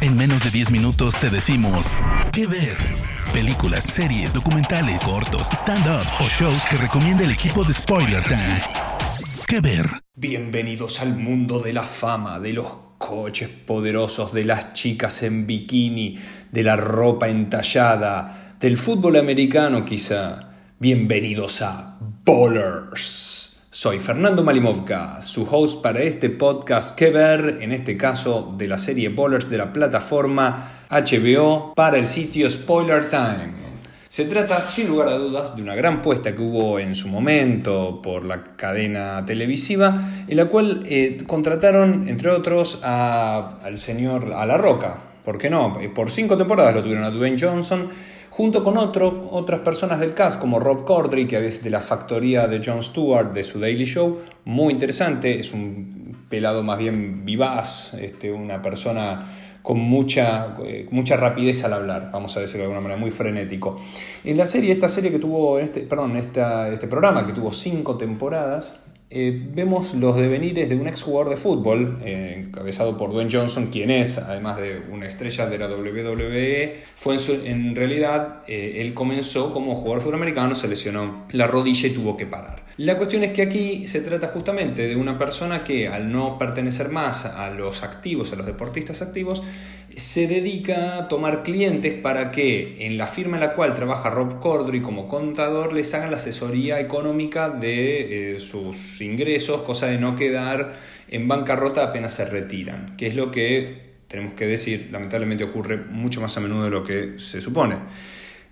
En menos de 10 minutos te decimos qué ver. Películas, series, documentales, cortos, stand-ups o shows que recomienda el equipo de Spoiler Time. ¿Qué ver? Bienvenidos al mundo de la fama, de los coches poderosos, de las chicas en bikini, de la ropa entallada, del fútbol americano quizá. Bienvenidos a Ballers. Soy Fernando Malimovka, su host para este podcast que ver, en este caso de la serie Ballers de la plataforma HBO para el sitio Spoiler Time. Se trata, sin lugar a dudas, de una gran puesta que hubo en su momento por la cadena televisiva, en la cual eh, contrataron, entre otros, al señor A La Roca. ¿Por qué no? Por cinco temporadas lo tuvieron a Dwayne Johnson junto con otro, otras personas del cast como Rob Corddry, que es de la factoría de Jon Stewart de su Daily Show, muy interesante, es un pelado más bien vivaz, este, una persona con mucha, eh, mucha rapidez al hablar, vamos a decirlo de alguna manera, muy frenético. En la serie, esta serie que tuvo, este, perdón, este programa que tuvo cinco temporadas, eh, vemos los devenires de un ex jugador de fútbol, eh, encabezado por Dwayne Johnson, quien es, además de una estrella de la WWE, fue en, realidad, eh, él comenzó como jugador sudamericano, se lesionó la rodilla y tuvo que parar. La cuestión es que aquí se trata justamente de una persona que al no pertenecer más a los activos, a los deportistas activos, se dedica a tomar clientes para que en la firma en la cual trabaja Rob Cordry como contador les hagan la asesoría económica de eh, sus ingresos, cosa de no quedar en bancarrota apenas se retiran, que es lo que tenemos que decir, lamentablemente ocurre mucho más a menudo de lo que se supone.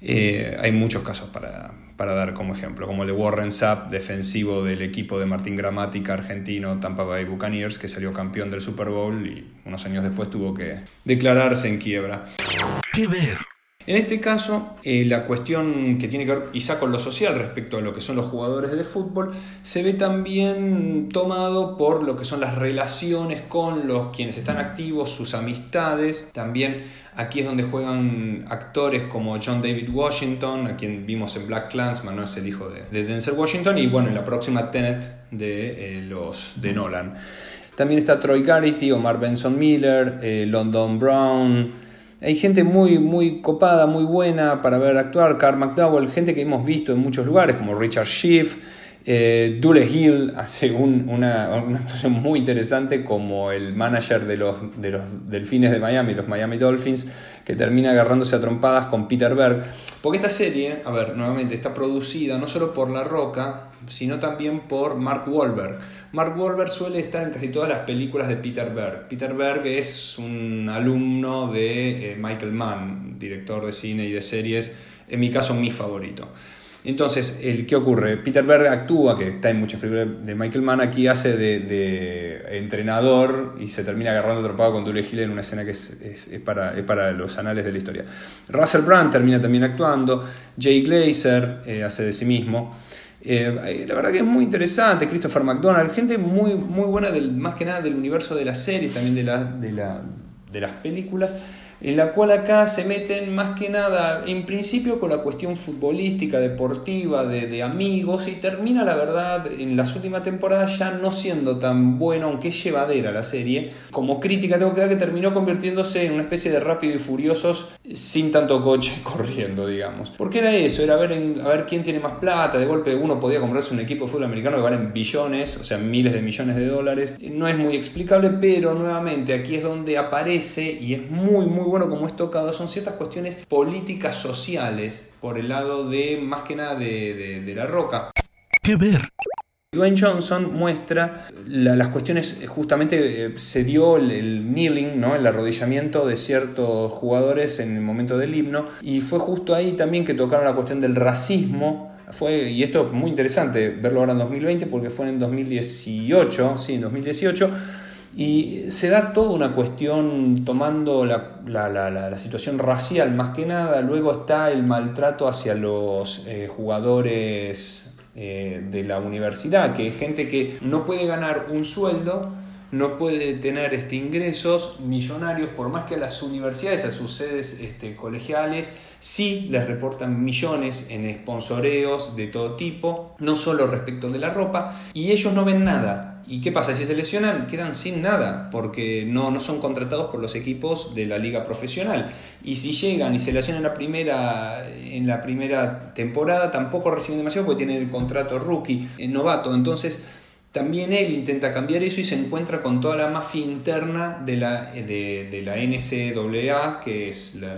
Eh, hay muchos casos para, para, dar como ejemplo, como el de Warren Sapp, defensivo del equipo de Martín Gramática argentino Tampa Bay Buccaneers, que salió campeón del Super Bowl y unos años después tuvo que declararse en quiebra. ¿Qué ver? En este caso, eh, la cuestión que tiene que ver quizá con lo social respecto a lo que son los jugadores de fútbol, se ve también tomado por lo que son las relaciones con los quienes están activos, sus amistades. También aquí es donde juegan actores como John David Washington, a quien vimos en Black Clansman, no es el hijo de, Denzel Washington, y bueno, en la próxima Tenet de eh, los de Nolan. También está Troy Garrity, Omar Benson Miller, eh, London Brown, hay gente muy, muy copada, muy buena para ver actuar. Carl McDowell, gente que hemos visto en muchos lugares, como Richard Schiff. Eh, Dule Hill hace una, actuación muy interesante como el manager de los, de los Delfines de Miami, los Miami Dolphins, que termina agarrándose a trompadas con Peter Berg. Porque esta serie, a ver, nuevamente está producida no solo por La Roca, sino también por Mark Wahlberg. Mark Wahlberg suele estar en casi todas las películas de Peter Berg. Peter Berg es un alumno de eh, Michael Mann, director de cine y de series, en mi caso mi favorito. Entonces, el, ¿qué ocurre? Peter Berg actúa, que está en muchas películas de Michael Mann, aquí hace de, entrenador y se termina agarrando tropado con Dule Hill en una escena que es, para, para, los anales de la historia. Russell Brand termina también actuando, Jay Glazer eh, hace de sí mismo. Eh, la verdad que es muy interesante, Christopher McDonald, gente muy, muy buena, del, más que nada del universo de las series, también de, de, la, de las películas en la cual acá se meten más que nada, en principio con la cuestión futbolística, deportiva, de, amigos, y termina la verdad en las últimas temporadas ya no siendo tan bueno, aunque llevadera la serie. Como crítica tengo que dar que terminó convirtiéndose en una especie de rápido y furiosos sin tanto coche corriendo, digamos. Porque era eso, era ver, a ver quién tiene más plata, de golpe uno podía comprarse un equipo de fútbol americano que valen billones, o sea, miles de millones de dólares. No es muy explicable, pero nuevamente aquí es donde aparece y es muy, muy bueno como es tocado, son ciertas cuestiones políticas sociales por el lado de, más que nada, de, la roca. ¿Qué ver? Dwayne Johnson muestra las cuestiones, justamente eh, se dio el, kneeling, ¿no? el arrodillamiento de ciertos jugadores en el momento del himno, y fue justo ahí también que tocaron la cuestión del racismo. Fue, y esto es muy interesante verlo ahora en 2020 porque fue en 2018, sí, en 2018 y se da toda una cuestión tomando la, situación racial más que nada, luego está el maltrato hacia los eh, jugadores eh, de la universidad, que es gente que no puede ganar un sueldo, no puede tener este, ingresos millonarios, por más que a las universidades, a sus sedes este, colegiales, sí les reportan millones en sponsoreos de todo tipo, no solo respecto de la ropa, y ellos no ven nada ¿Y qué pasa? Si se lesionan, quedan sin nada, porque no, no son contratados por los equipos de la liga profesional. Y si llegan y se lesionan la primera, en la primera temporada, tampoco reciben demasiado porque tienen el contrato rookie, eh, novato. Entonces, también él intenta cambiar eso y se encuentra con toda la mafia interna de la, de, la NCAA, que es la,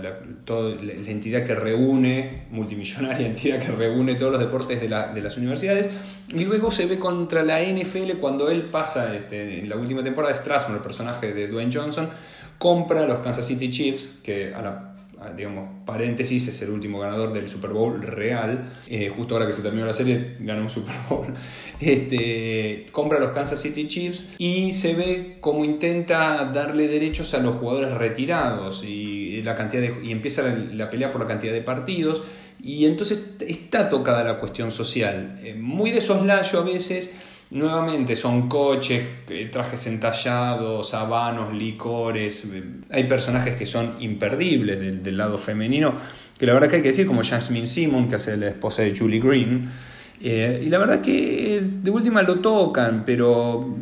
entidad que reúne, multimillonaria entidad que reúne todos los deportes de, las universidades. Y luego se ve contra la NFL cuando él pasa, este, en la última temporada, Strasman, el personaje de Dwayne Johnson, compra los Kansas City Chiefs, que a la digamos, paréntesis, es el último ganador del Super Bowl real. Eh, justo ahora que se terminó la serie, ganó un Super Bowl. Este, compra los Kansas City Chiefs y se ve cómo intenta darle derechos a los jugadores retirados y, la cantidad de, y empieza la, pelea por la cantidad de partidos. Y entonces está tocada la cuestión social. Eh, muy de soslayo a veces Nuevamente son coches, eh, trajes entallados, habanos, licores. Eh, hay personajes que son imperdibles del, lado femenino, que la verdad que hay que decir, como Jasmine Simon, que hace la esposa de Julie Green. Eh, y la verdad que de última lo tocan, pero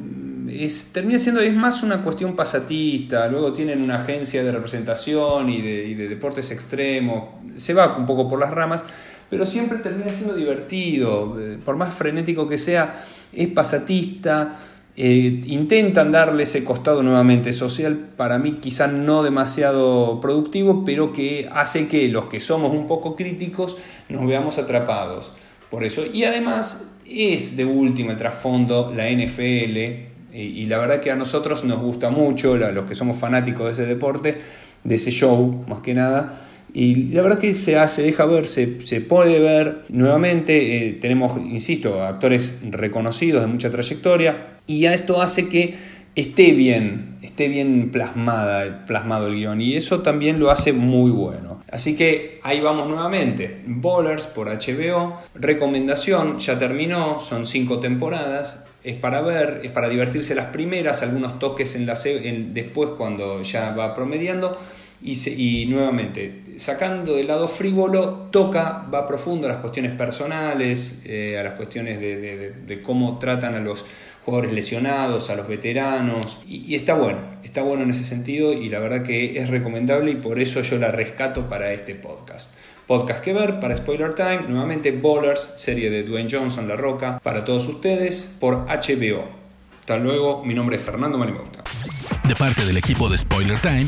es, termina siendo es más una cuestión pasatista. Luego tienen una agencia de representación y de, y de deportes extremos. Se va un poco por las ramas pero siempre termina siendo divertido, eh, por más frenético que sea, es pasatista, eh, intentan darle ese costado nuevamente social, para mí quizá no demasiado productivo, pero que hace que los que somos un poco críticos nos veamos atrapados por eso. Y además es de último el trasfondo la NFL, y, la verdad que a nosotros nos gusta mucho, los que somos fanáticos de ese deporte, de ese show más que nada, y la verdad que se hace, deja ver, se, puede ver nuevamente. Eh, tenemos, insisto, actores reconocidos de mucha trayectoria. Y esto hace que esté bien, esté bien plasmada, plasmado el guion. Y eso también lo hace muy bueno. Así que ahí vamos nuevamente. Bowlers por HBO. Recomendación, ya terminó, son cinco temporadas. Es para ver, es para divertirse las primeras, algunos toques en la, después cuando ya va promediando y, nuevamente, sacando del lado frívolo, toca, va profundo a las cuestiones personales, eh, a las cuestiones de, cómo tratan a los jugadores lesionados, a los veteranos, y, está bueno, está bueno en ese sentido y la verdad que es recomendable y por eso yo la rescato para este podcast. Podcast que ver para Spoiler Time, nuevamente Bowlers, serie de Dwayne Johnson, La Roca, para todos ustedes por HBO. Hasta luego, mi nombre es Fernando Malimauta. De parte del equipo de Spoiler Time,